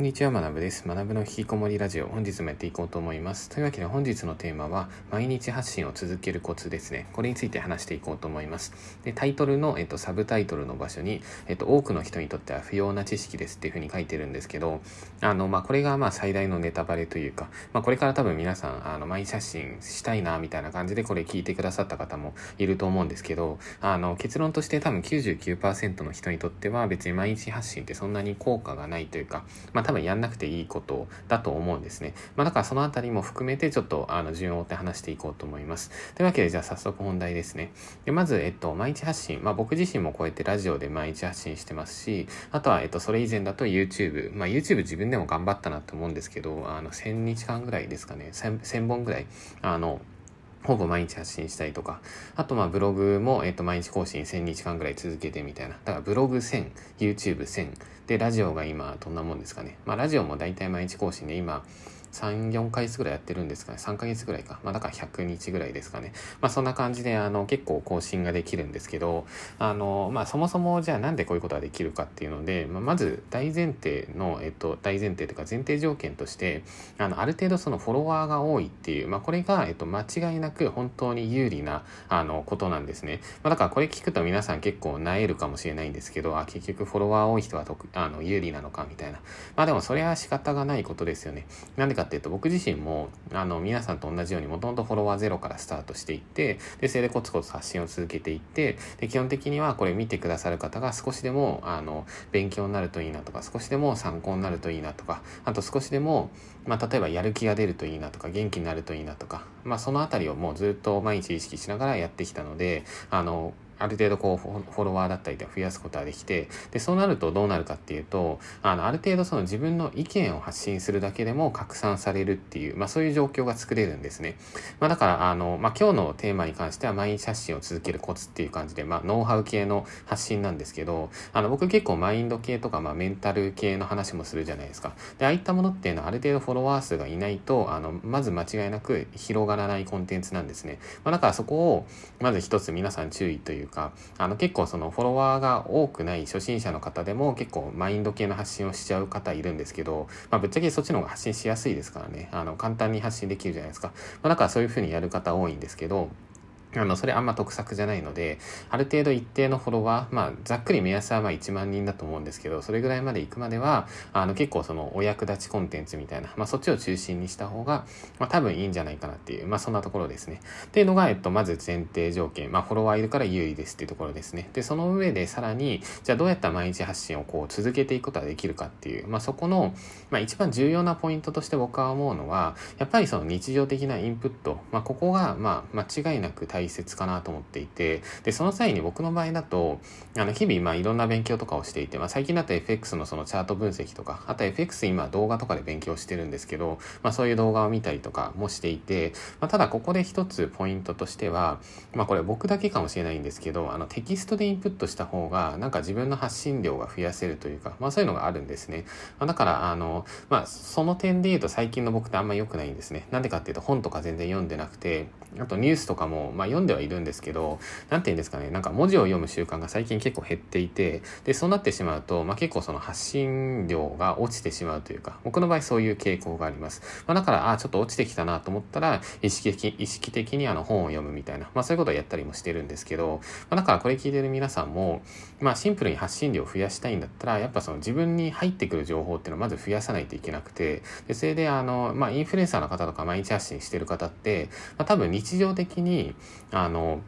こんにちは、学部です。学部の引きこもりラジオ、本日もやっていこうと思います。というわけで本日のテーマは、毎日発信を続けるコツですね。これについて話していこうと思います。で、タイトルの、えっと、サブタイトルの場所に、えっと、多くの人にとっては不要な知識ですっていうふうに書いてるんですけど、あの、まあ、これがま最大のネタバレというか、まあ、これから多分皆さん、あの、毎日発信したいな、みたいな感じでこれ聞いてくださった方もいると思うんですけど、あの、結論として多分99%の人にとっては別に毎日発信ってそんなに効果がないというか、まあ、多分やんなくていいことだと思うんですね。まあ、だからそのあたりも含めてちょっとあの順を追って話していこうと思います。というわけでじゃあ早速本題ですね。でまず、えっと、毎日発信。まあ、僕自身もこうやってラジオで毎日発信してますし、あとは、えっと、それ以前だと YouTube。まあ、YouTube 自分でも頑張ったなと思うんですけど、あの、1000日間ぐらいですかね。1000本ぐらい、あの、ほぼ毎日発信したりとか、あとまあブログも、えっと、毎日更新1000日間ぐらい続けてみたいな。だからブログ1000、YouTube 1000、で、ラジオが今どんなもんですかね。まあラジオも大体毎日更新で今、3、4ヶ月ぐらいやってるんですかね。3ヶ月ぐらいか。まあだから100日ぐらいですかね。まあそんな感じで、あの、結構更新ができるんですけど、あの、まあそもそもじゃあなんでこういうことができるかっていうので、まあ、まず大前提の、えっと、大前提というか前提条件として、あの、ある程度そのフォロワーが多いっていう、まあこれが、えっと、間違いなく本当に有利な、あの、ことなんですね。まあだからこれ聞くと皆さん結構萎えるかもしれないんですけど、あ、結局フォロワー多い人はあの有利なのかみたいな。まあでもそれは仕方がないことですよね。なんでかっていうと僕自身もあの皆さんと同じようにもともとフォロワーゼロからスタートしていってでそれでコツコツ発信を続けていってで基本的にはこれ見てくださる方が少しでもあの勉強になるといいなとか少しでも参考になるといいなとかあと少しでも、まあ、例えばやる気が出るといいなとか元気になるといいなとか、まあ、その辺りをもうずっと毎日意識しながらやってきたのであのある程度こうフォロワーだったりで増やすことができてでそうなるとどうなるかっていうとあのある程度その自分の意見を発信するだけでも拡散されるっていう、まあ、そういう状況が作れるんですね、まあ、だからあの、まあ、今日のテーマに関しては毎日発信を続けるコツっていう感じで、まあ、ノウハウ系の発信なんですけどあの僕結構マインド系とか、まあ、メンタル系の話もするじゃないですか。でああいったものっていうのはある程度フォロワー数がいないとあのまず間違いなく広がらないコンテンツなんですね、まあ、だからそこをまず一つ皆さん注意というかあの結構そのフォロワーが多くない初心者の方でも結構マインド系の発信をしちゃう方いるんですけど、まあ、ぶっちゃけそっちの方が発信しやすいですからね。あの簡単に発信できるじゃないですか、まあ、だからそういうふうにやる方多いんですけどあの、それあんま得策じゃないので、ある程度一定のフォロワー、まあ、ざっくり目安はまあ1万人だと思うんですけど、それぐらいまで行くまでは、あの、結構そのお役立ちコンテンツみたいな、まあ、そっちを中心にした方が、まあ、多分いいんじゃないかなっていう、まあ、そんなところですね。っていうのが、えっと、まず前提条件、まあ、フォロワーいるから有利ですっていうところですね。で、その上でさらに、じゃあどうやったら毎日発信をこう続けていくことができるかっていう、まあ、そこの、まあ、一番重要なポイントとして僕は思うのは、やっぱりその日常的なインプット、まあ、ここが、まあ、間違いなく大切かなと思っていて、で、その際に僕の場合だと、あの、日々、まあ、いろんな勉強とかをしていて、まあ、最近だと FX のそのチャート分析とか、あと FX 今動画とかで勉強してるんですけど、まあ、そういう動画を見たりとかもしていて、まあ、ただここで一つポイントとしては、まあ、これ僕だけかもしれないんですけど、あの、テキストでインプットした方が、なんか自分の発信量が増やせるというか、まあ、そういうのがあるんですね。まあ、だから、あの、まあ、その点で言うと最近の僕ってあんま良くないんですね。なんでかっていうと本とか全然読んでなくて、あとニュースとかも、まあ、読んではいるんですけど、なんて言うんですかね、なんか文字を読む習慣が最近結構減っていて、で、そうなってしまうと、まあ、結構その発信量が落ちてしまうというか、僕の場合そういう傾向があります。まあ、だから、あ、ちょっと落ちてきたなと思ったら、意識的、意識的にあの本を読むみたいな、まあ、そういうことをやったりもしてるんですけど、まあ、だからこれ聞いてる皆さんも、まあ、シンプルに発信量を増やしたいんだったら、やっぱその自分に入ってくる情報っていうのをまず増やさないといけなくて、で、それであの、まあ、インフルエンサーの方とか毎日発信してる方って、まあ、多分日常的に、あの、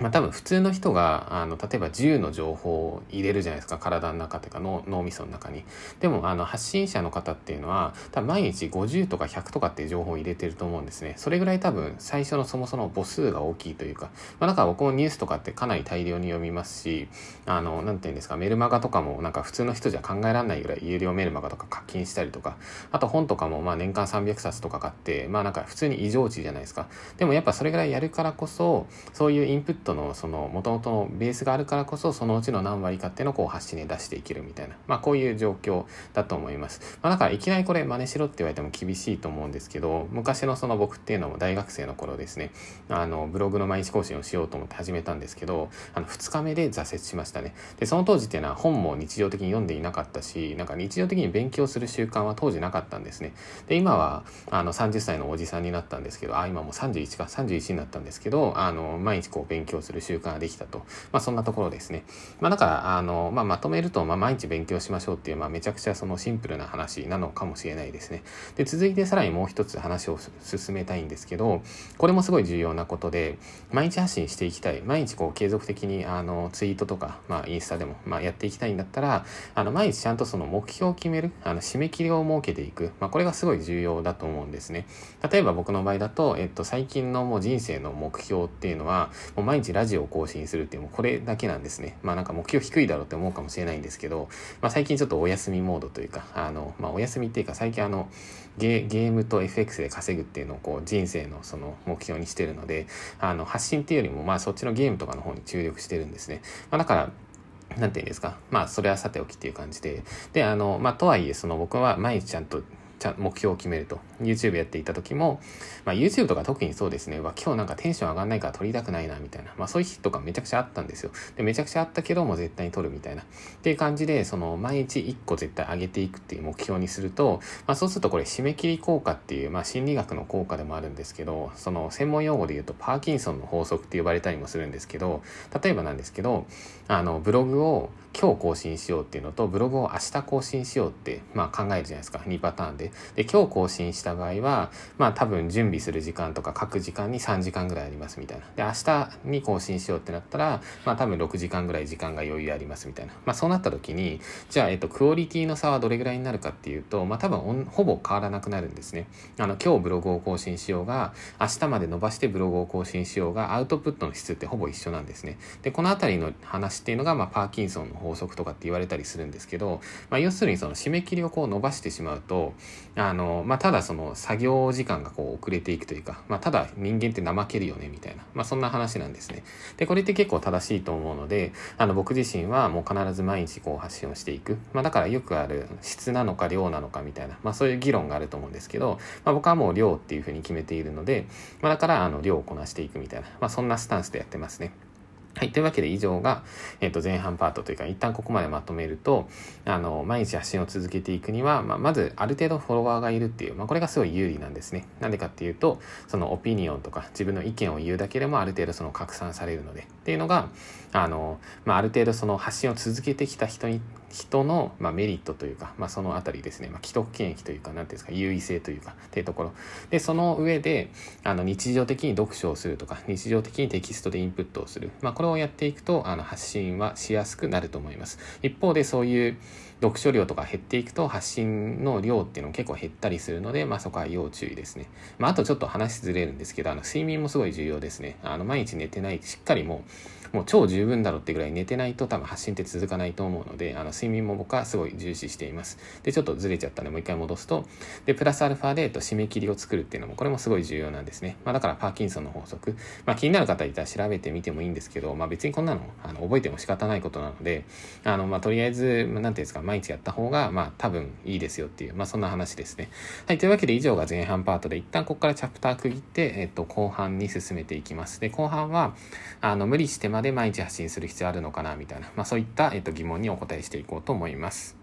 まあ、多分普通の人があの例えば10の情報を入れるじゃないですか。体の中というか脳脳みその中に。でもあの発信者の方っていうのは多分毎日50とか100とかっていう情報を入れてると思うんですね。それぐらい多分最初のそもそも母数が大きいというか、まあ、だか僕もニュースとかってかなり大量に読みますしあのなんていうんですか。メルマガとかもなんか普通の人じゃ考えられないぐらい有料メルマガとか課金したりとか。あと本とかもまあ年間300冊とか買ってまあなんか普通に異常値じゃないですか。でもやっぱそれぐらいやるからこそそういうインプットのその元々のベースがあるからこそそのうちの何割かっていうのをこう発信で出していけるみたいな、まあ、こういう状況だと思います、まあ、だからいきなりこれ真似しろって言われても厳しいと思うんですけど昔のその僕っていうのも大学生の頃ですね。あのブログの毎日更新をしようと思って始めたんですけどあの2日目で挫折しましたね。でその当時っていうのは本も日常的に読んでいなかったしなんか日常的に勉強する習慣は当時なかったんですね。で今はあの30歳のおじさんになったんですけどあ今もう31か31になったんですけどあの毎日こう勉強強する習慣ができたと、まあ、そんなところですね、まあ、だからあの、まあ、まとめると、まあ、毎日勉強しましょうっていう、まあ、めちゃくちゃそのシンプルな話なのかもしれないですね。で続いてさらにもう一つ話を進めたいんですけどこれもすごい重要なことで毎日発信していきたい。毎日こう継続的にあのツイートとか、まあ、インスタでも、まあ、やっていきたいんだったらあの毎日ちゃんとその目標を決めるあの締め切りを設けていく、まあ、これがすごい重要だと思うんですね。例えば僕の場合だと、えっと、最近のもう人生の目標っていうのはもう毎日ラジオを更新するっていうもうこれだけなんですねまあなんか目標低いだろうって思うかもしれないんですけど、まあ、最近ちょっとお休みモードというかあの、まあ、お休みっていうか最近あのゲゲームと FX で稼ぐっていうのをこう人生のその目標にしてるのであの発信っていうよりもまあそっちのゲームとかの方に注力してるんですね、まあ、だからなんていうんですか。まあ、それはさておきっていう感じで。で、あの、まあ、とはいえ、その僕は毎日ちゃんとちゃ目標を決めると。YouTube やっていた時も、まあ、YouTube とか特にそうですね。わ今日なんかテンション上がんないから撮りたくないなみたいな、まあ、そういう日とかめちゃくちゃあったんですよ。でめちゃくちゃあったけども絶対に撮るみたいな。っていう感じでその毎日1個絶対上げていくっていう目標にすると、まあ、そうするとこれ締め切り効果っていう、まあ、心理学の効果でもあるんですけどその専門用語で言うとパーキンソンの法則って呼ばれたりもするんですけど例えばなんですけどあのブログを今日更新しようっていうのとブログを明日更新しようって、まあ、考えるじゃないですか。2パターンで。で今日更新した場合はまあ多分準備する時間とか書く時間に3時間ぐらいありますみたいな。で明日に更新しようってなったらまあ多分6時間ぐらい時間が余裕ありますみたいな。まあそうなった時にじゃあ、えっと、クオリティの差はどれぐらいになるかっていうとまあ多分ほぼ変わらなくなるんですね。あの今日ブログを更新しようが明日まで伸ばしてブログを更新しようがアウトプットの質ってほぼ一緒なんですね。でこの辺りの話っていうのが、まあ、パーキンソンの法則とかって言われたりするんですけど、まあ、要するにその締め切りをこう伸ばしてしまうとあの、まあ、ただその作業時間がこう遅れていくというか、まあ、ただ人間って怠けるよねみたいな、まあ、そんな話なんですね。でこれって結構正しいと思うのであの僕自身はもう必ず毎日こう発信をしていく、まあ、だからよくある質なのか量なのかみたいな、まあ、そういう議論があると思うんですけど、まあ、僕はもう量っていうふうに決めているので、まあ、だからあの量をこなしていくみたいな、まあ、そんなスタンスでやってますね。はい。というわけで以上が、えっ、ー、と、前半パートというか、一旦ここまでまとめると、あの、毎日発信を続けていくには、まあ、まず、ある程度フォロワーがいるっていう、まあ、これがすごい有利なんですね。なんでかっていうと、そのオピニオンとか、自分の意見を言うだけでもある程度その拡散されるので、っていうのが、あの、まあ、ある程度その発信を続けてきた人に人の、まあ、メリットというか、まあ、その辺りですね、まあ、既得権益というか、なんていうんですか、優位性というか、っていうところ。で、その上で、あの、日常的に読書をするとか、日常的にテキストでインプットをする。まあ、これをやっていくと、あの、発信はしやすくなると思います。一方で、そういう、読書量とか減っていくと発信の量っていうの結構減ったりするので、まあ、そこは要注意ですね。まあ、あとちょっと話ずれるんですけど、あの睡眠もすごい重要ですね。あの毎日寝てない、しっかりもうもう超十分だろってぐらい寝てないと多分発信って続かないと思うので、あの睡眠も僕はすごい重視しています。で、ちょっとずれちゃったんでもう一回戻すと、で、プラスアルファで、えっと、締め切りを作るっていうのも、これもすごい重要なんですね。まあだからパーキンソンの法則。まあ気になる方いたら調べてみてもいいんですけど、まあ別にこんなの、あの、覚えても仕方ないことなので、あの、まあとりあえず、まあ、なんていうんですか、毎日やった方が、まあ多分いいですよっていう、まあそんな話ですね。はい、というわけで以上が前半パートで、一旦ここからチャプター区切って、えっと、後半に進めていきます。で、後半は、あの、無理してまで毎日発信する必要あるのかなみたいな、まあ、そういった、えっと、疑問にお答えしていこうと思います。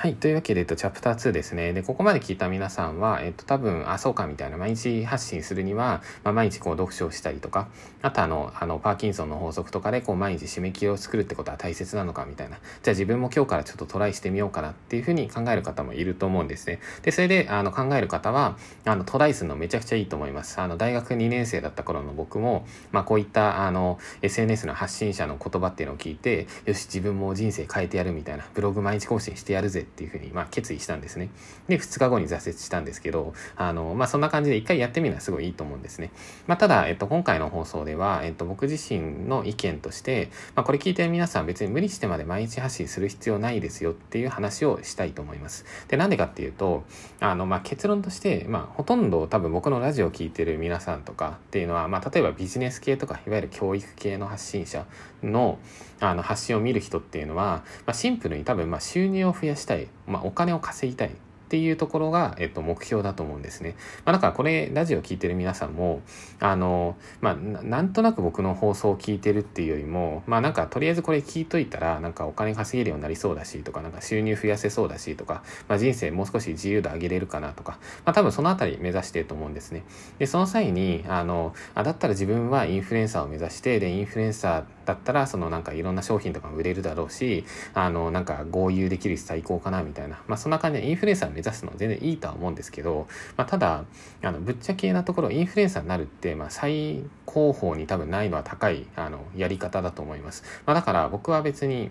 はい。というわけで、えっと、チャプター2ですね。で、ここまで聞いた皆さんは、えっと、多分、あ、そうか、みたいな、毎日発信するには、まあ、毎日こう、読書をしたりとか、あと、あの、あの、パーキンソンの法則とかで、こう、毎日締め切りを作るってことは大切なのか、みたいな。じゃあ、自分も今日からちょっとトライしてみようかなっていうふうに考える方もいると思うんですね。で、それで、あの、考える方は、あの、トライするのめちゃくちゃいいと思います。あの、大学2年生だった頃の僕も、まあ、こういった、あの、SNS の発信者の言葉っていうのを聞いて、よし、自分も人生変えてやるみたいな、ブログ毎日更新してやるぜっていうふうに、まあ、決意したんですね。で、2日後に挫折したんですけど、あの、まあ、そんな感じで一回やってみるのはすごいいいと思うんですね。まあ、ただ、えっと、今回の放送では、えっと、僕自身の意見として、まあ、これ聞いてる皆さん別に無理してまで毎日発信する必要ないですよっていう話をしたいと思います。で、なんでかっていうと、あの、まあ、結論として、まあ、ほとんど多分僕のラジオを聞いてる皆さんとかっていうのは、まあ、例えばビジネス系とか、いわゆる教育系の発信者の、あの、発信を見る人っていうのは、まあ、シンプルに多分、ま、収入を増やしたい、まあ、お金を稼ぎたいっていうところが、えっと、目標だと思うんですね。まあ、だからこれ、ラジオ聞いてる皆さんも、あの、まあ、なんとなく僕の放送を聞いてるっていうよりも、まあ、なんか、とりあえずこれ聞いといたら、なんかお金稼げるようになりそうだし、とか、なんか収入増やせそうだし、とか、まあ、人生もう少し自由度上げれるかなとか、まあ、多分そのあたり目指してると思うんですね。で、その際に、あの、あ、だったら自分はインフルエンサーを目指して、で、インフルエンサーだったら、そのなんかいろんな商品とかも売れるだろうし、あの、なんか合流できるし最高かな、みたいな。まあ、そんな感じでインフルエンサーを目指すのは全然いいとは思うんですけど、まあ、ただあのぶっちゃけなところインフルエンサーになるって、まあ、最高峰に多分難易度は高いあのやり方だと思います、まあ、だから僕は別に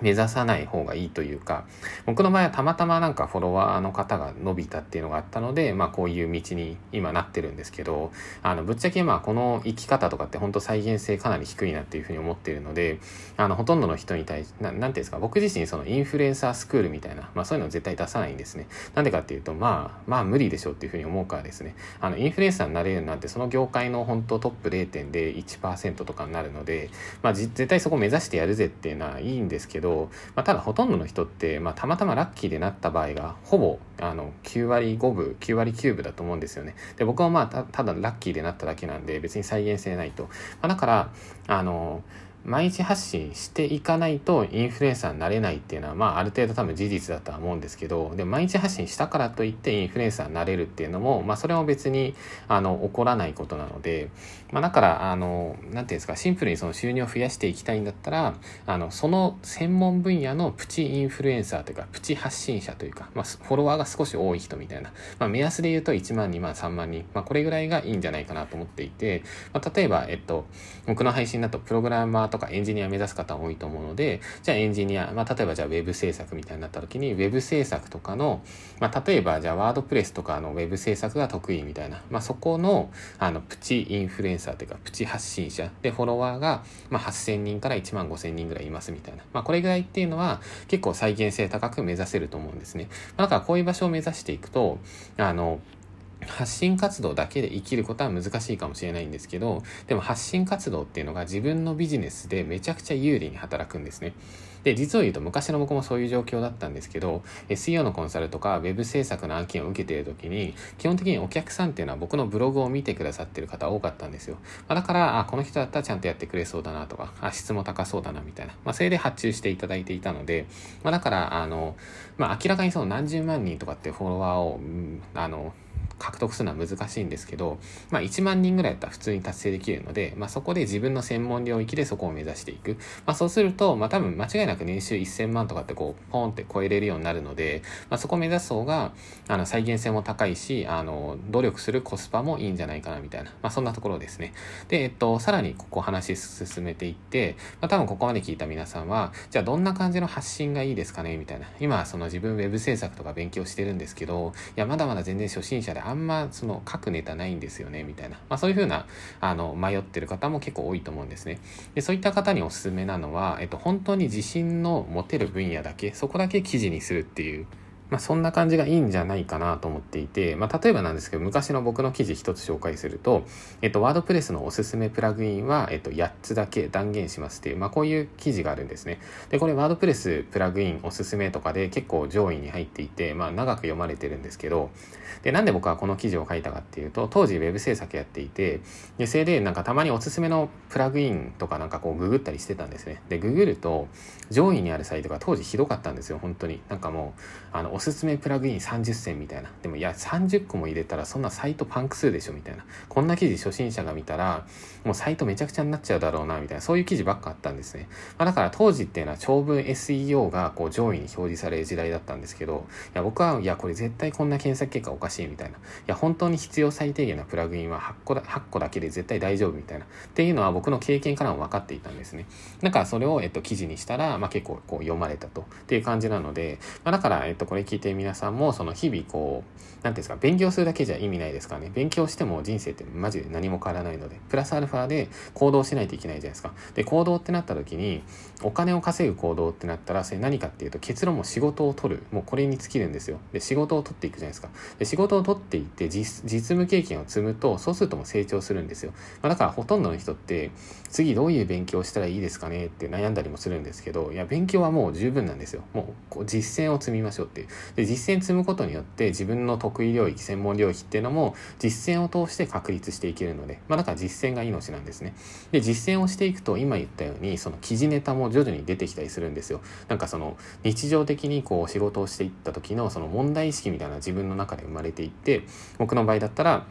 目指さない方がいいというか、僕の場合はたまたまなんかフォロワーの方が伸びたっていうのがあったので、まあこういう道に今なってるんですけど、あの、ぶっちゃけまあこの生き方とかって本当再現性かなり低いなっていうふうに思ってるので、あの、ほとんどの人に対して、なんていうんですか、僕自身そのインフルエンサースクールみたいな、まあそういうの絶対出さないんですね。なんでかっていうと、まあ、まあ無理でしょうっていうふうに思うからですね、あの、インフルエンサーになれるなんてその業界の本当トップ0.01%とかになるので、まあ絶対そこ目指してやるぜっていうのはいいんですけど、まあただほとんどの人って、まあ、たまたまラッキーでなった場合がほぼあの9割5分9割9分だと思うんですよね。で僕はまあただラッキーでなっただけなんで別に再現性ないと、まあ、だからあの毎日発信していかないとインフルエンサーになれないっていうのは、まあ、ある程度多分事実だとは思うんですけど、で、毎日発信したからといってインフルエンサーになれるっていうのも、まあ、それも別に、あの、起こらないことなので、まあ、だから、あの、なんていうんですか、シンプルにその収入を増やしていきたいんだったら、あの、その専門分野のプチインフルエンサーというか、プチ発信者というか、まあ、フォロワーが少し多い人みたいな、まあ、目安で言うと1万、2万、3万人、まあ、これぐらいがいいんじゃないかなと思っていて、まあ、例えば、えっと、僕の配信だとプログラマーとかエンジニア目指すす方多いと思うので、じゃあエンジニア、まあ、例えばじゃあウェブ制作みたいになった時に、ウェブ制作とかの、まあ、例えばじゃあワードプレスとかのウェブ制作が得意みたいな、まあ、そこの、あの、プチインフルエンサーというか、プチ発信者で、フォロワーが、まあ、8000人から1万5000人ぐらいいますみたいな。まあ、これぐらいっていうのは、結構再現性高く目指せると思うんですね。まあ、だからこういう場所を目指していくと、あの、発信活動だけで生きることは難しいかもしれないんですけど、でも発信活動っていうのが自分のビジネスでめちゃくちゃ有利に働くんですね。で、実を言うと昔の僕もそういう状況だったんですけど、SEO のコンサルとか Web 制作の案件を受けている時に、基本的にお客さんっていうのは僕のブログを見てくださってる方多かったんですよ。まあ、だから、あ、この人だったらちゃんとやってくれそうだなとか、あ、質も高そうだなみたいな。まあ、それで発注していただいていたので、まあ、だから、あの、まあ、明らかにその何十万人とかってフォロワーを、うん、あの、獲得するのは難しいんですけど、まあ1万人ぐらいだったら普通に達成できるので、まあそこで自分の専門領域でそこを目指していく。まあそうすると、まあ多分間違いなく年収1000万とかってこう、ポンって超えれるようになるので、まあそこを目指す方が、あの、再現性も高いし、あの、努力するコスパもいいんじゃないかなみたいな、まあそんなところですね。で、えっと、さらにここ話進めていって、まあ多分ここまで聞いた皆さんは、じゃあどんな感じの発信がいいですかねみたいな。今、その自分ウェブ制作とか勉強してるんですけど、いや、まだまだ全然初心者であんまその書くネタないんですよね、みたいな。まあそういうふうな、あの、迷ってる方も結構多いと思うんですね。で、そういった方におすすめなのは、えっと、本当に自信の持てる分野だけ、そこだけ記事にするっていうまあ、そんな感じがいいんじゃないかなと思っていて、まあ、例えばなんですけど、昔の僕の記事一つ紹介すると、えっと、ワードプレスのおすすめプラグインは、えっと、8つだけ断言しますっていう、まあ、こういう記事があるんですね。で、これワードプレスプラグインおすすめとかで結構上位に入っていて、まあ、長く読まれてるんですけど、で、なんで僕はこの記事を書いたかっていうと、当時 web 制作やっていて、で、それでなんかたまにおすすめのプラグインとかなんかこうググったりしてたんですね。で、ググると、上位にあるサイトが当時ひどかったんですよ、本当に。なんかもう、あの、すすめプラグイン30選みたいな。でもいや、30個も入れたらそんなサイトパンク数でしょみたいな。こんな記事初心者が見たら、もうサイトめちゃくちゃになっちゃうだろうな、みたいな。そういう記事ばっかあったんですね。まあ、だから当時っていうのは長文 SEO がこう上位に表示される時代だったんですけど、いや、僕は、いや、これ絶対こんな検索結果おかしいみたいな。いや、本当に必要最低限なプラグインは8個だ ,8 個だけで絶対大丈夫みたいな。っていうのは僕の経験からも分かっていたんですね。だからそれを、えっと、記事にしたら、まあ、結構こう読まれたと。っていう感じなので、まあ、だから、えっと、これ聞いて皆さんも、その日々こう、なんていうんですか、勉強するだけじゃ意味ないですかね。勉強しても人生ってマジで何も変わらないので、プラスアルファで行動しないといけないじゃないですか。で、行動ってなった時に、お金を稼ぐ行動ってなったら、それ何かっていうと、結論も仕事を取る。もうこれに尽きるんですよ。で、仕事を取っていくじゃないですか。で、仕事を取っていって実、務経験を積むと、そうするとも成長するんですよ。まあ、だからほとんどの人って、次どういう勉強したらいいですかねって悩んだりもするんですけど、いや、勉強はもう十分なんですよ。もうこう実践を積みましょうっていう。で、実践積むことによって自分の得意領域、専門領域っていうのも実践を通して確立していけるので、まあだから実践が命なんですね。で、実践をしていくと今言ったように、その記事ネタも徐々に出てきたりするんですよ。なんかその日常的にこう仕事をしていった時のその問題意識みたいな自分の中で生まれていって、僕の場合だったら、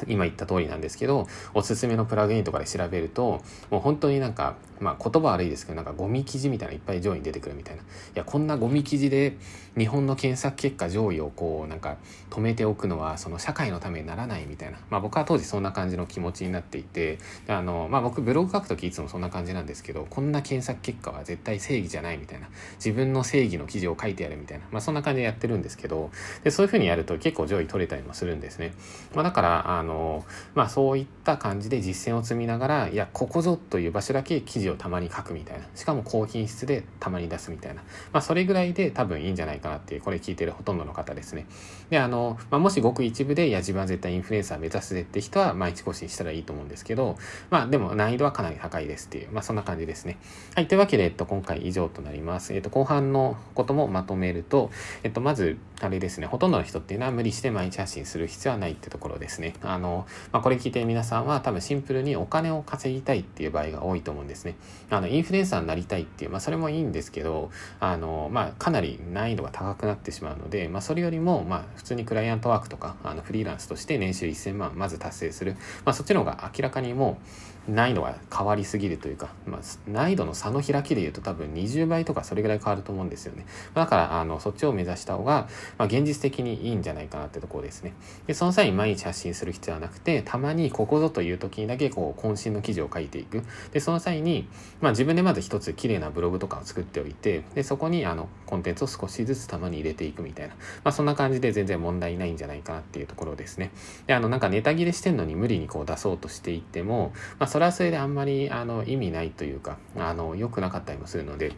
今言った通りなんですけど、おすすめのプラグインとかで調べると、もう本当になんか、まあ言葉悪いですけど、なんかゴミ記事みたいなのいっぱい上位に出てくるみたいな。いや、こんなゴミ記事で日本の検索結果上位をこう、なんか止めておくのは、その社会のためにならないみたいな。まあ僕は当時そんな感じの気持ちになっていて、あの、まあ僕ブログ書くときいつもそんな感じなんですけど、こんな検索結果は絶対正義じゃないみたいな。自分の正義の記事を書いてやるみたいな。まあそんな感じでやってるんですけど、で、そういうふうにやると結構上位取れたりもするんですね。まあだから、あの、のまあそういった感じで実践を積みながら、いや、ここぞという場所だけ記事をたまに書くみたいな。しかも高品質でたまに出すみたいな。まあそれぐらいで多分いいんじゃないかなっていう、これ聞いてるほとんどの方ですね。で、あの、まあもしごく一部で、いや、自分は絶対インフルエンサー目指すぜって人は毎日更新したらいいと思うんですけど、まあでも難易度はかなり高いですっていう、まあそんな感じですね。はい、というわけで、えっと、今回以上となります。えっと、後半のこともまとめると、えっと、まず、あれですね、ほとんどの人っていうのは無理して毎日発信する必要はないってところですね。あの、まあこれ聞いて皆さんは多分シンプルにお金を稼ぎたいっていう場合が多いと思うんですね。あの、インフルエンサーになりたいっていう、まあそれもいいんですけど、あの、まあかなり難易度が高くなってしまうので、まあそれよりも、まあ普通にクライアントワークとか、あのフリーランスとして年収1000万まず達成する。まあそっちの方が明らかにもう難易度が変わりすぎるというか、まあ難易度の差の開きで言うと多分20倍とかそれぐらい変わると思うんですよね。だから、あの、そっちを目指した方が、まあ現実的にいいんじゃないかなってところですね。で、その際に毎日発信する必要はなくて、たまにここぞという時にだけこう渾身の記事を書いていく。で、その際に、まあ自分でまず一つ綺麗なブログとかを作っておいて、で、そこにあの、コンテンツを少しずつたまに入れていくみたいな。まあそんな感じで全然問題ないんじゃないかなっていうところですね。で、あの、なんかネタ切れしてんのに無理にこう出そうとしていっても、まあそれはそれであんまりあの意味ないというか、あの、良くなかったりもするので、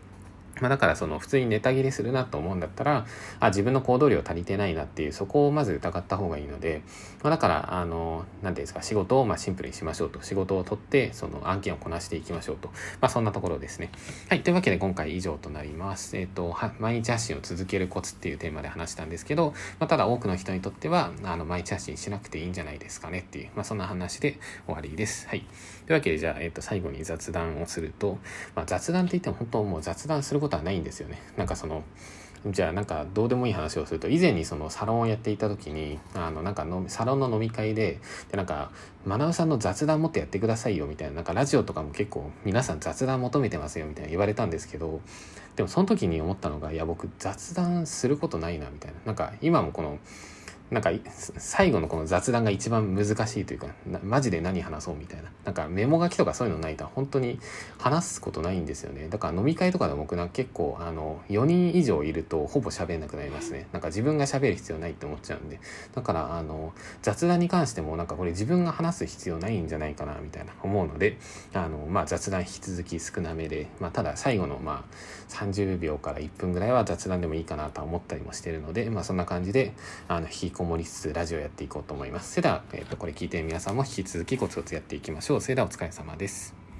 まあ、だからその普通にネタ切れするなと思うんだったら、あ、自分の行動量足りてないなっていう、そこをまず疑った方がいいので、まあ、だから、あの、なんていうんですか、仕事をまシンプルにしましょうと。仕事を取って、その案件をこなしていきましょうと。まあ、そんなところですね。はい。というわけで今回以上となります。えっ、と、毎日発信を続けるコツっていうテーマで話したんですけど、まあ、ただ多くの人にとっては、あの、毎日発信しなくていいんじゃないですかねっていう、まあ、そんな話で終わりです。はい。というわけで、じゃあ、えっ、と、最後に雑談をすると、まあ、雑談って言っても本当もう雑談することことはないんですよね。なんかその、じゃあなんかどうでもいい話をすると以前にそのサロンをやっていた時にあのなんかのサロンの飲み会ででなんか学さんの雑談もっとやってくださいよみたいななんかラジオとかも結構皆さん雑談求めてますよみたいな言われたんですけどでもその時に思ったのがいや僕雑談することないなみたいななんか今もこのなんか最後のこの雑談が一番難しいというかマジで何話そうみたいな。なんかメモ書きとかそういうのないと本当に話すことないんですよね。だから飲み会とかで僕な結構あの4人以上いるとほぼ喋んなくなりますね。なんか自分が喋る必要ないって思っちゃうんで。だからあの雑談に関してもなんかこれ自分が話す必要ないんじゃないかなみたいな思うのであの、まあ、雑談引き続き少なめで、まあ、ただ最後のまあ30秒から1分ぐらいは雑談でもいいかなと思ったりもしてるので、まあ、そんな感じであの引きこもりつつラジオやっていこうと思います。それでは、えっ、ー、と、これ聞いて皆さんも引き続きコツコツやっていきましょう。それではお疲れ様です。